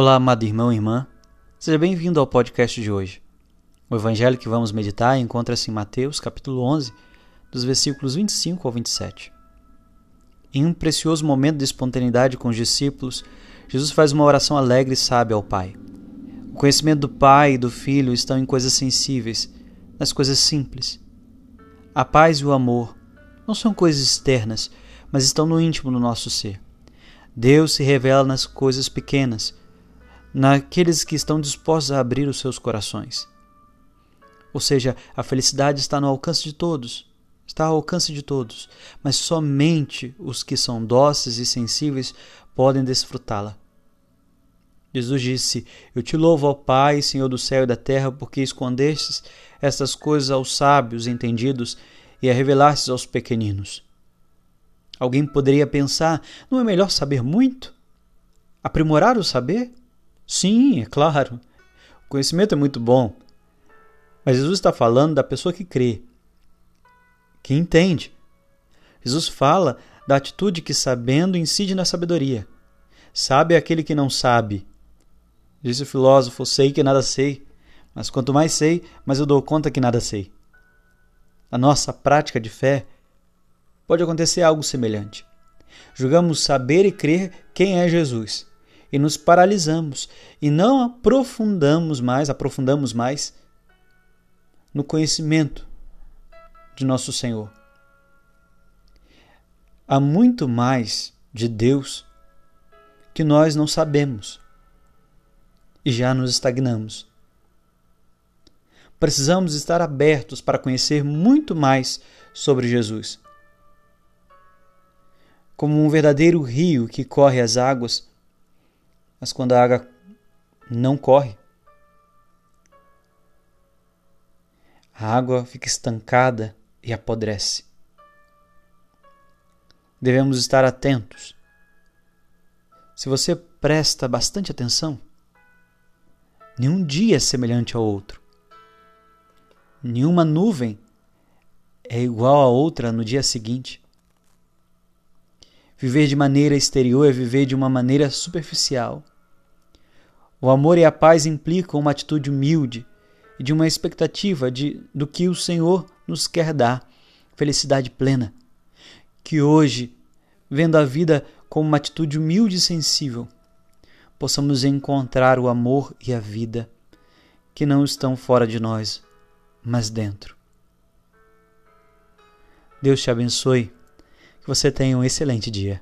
Olá, amado irmão e irmã. Seja bem-vindo ao podcast de hoje. O evangelho que vamos meditar encontra-se em Mateus, capítulo 11, dos versículos 25 ao 27. Em um precioso momento de espontaneidade com os discípulos, Jesus faz uma oração alegre e sábia ao Pai. O conhecimento do Pai e do Filho estão em coisas sensíveis, nas coisas simples. A paz e o amor não são coisas externas, mas estão no íntimo do nosso ser. Deus se revela nas coisas pequenas, naqueles que estão dispostos a abrir os seus corações. Ou seja, a felicidade está no alcance de todos, está ao alcance de todos, mas somente os que são dóceis e sensíveis podem desfrutá-la. Jesus disse: Eu te louvo, ó Pai, Senhor do céu e da terra, porque escondestes estas coisas aos sábios entendidos e a revelastes aos pequeninos. Alguém poderia pensar: não é melhor saber muito? Aprimorar o saber? Sim, é claro. O conhecimento é muito bom. Mas Jesus está falando da pessoa que crê, que entende. Jesus fala da atitude que, sabendo, incide na sabedoria. Sabe aquele que não sabe. Disse o filósofo: Sei que nada sei, mas quanto mais sei, mais eu dou conta que nada sei. A nossa prática de fé pode acontecer algo semelhante. Julgamos saber e crer quem é Jesus e nos paralisamos e não aprofundamos mais, aprofundamos mais no conhecimento de nosso Senhor. Há muito mais de Deus que nós não sabemos e já nos estagnamos. Precisamos estar abertos para conhecer muito mais sobre Jesus como um verdadeiro rio que corre as águas, mas quando a água não corre, a água fica estancada e apodrece. Devemos estar atentos. Se você presta bastante atenção, nenhum dia é semelhante ao outro. Nenhuma nuvem é igual a outra no dia seguinte. Viver de maneira exterior é viver de uma maneira superficial. O amor e a paz implicam uma atitude humilde e de uma expectativa de, do que o Senhor nos quer dar, felicidade plena. Que hoje, vendo a vida como uma atitude humilde e sensível, possamos encontrar o amor e a vida que não estão fora de nós, mas dentro. Deus te abençoe você tenha um excelente dia.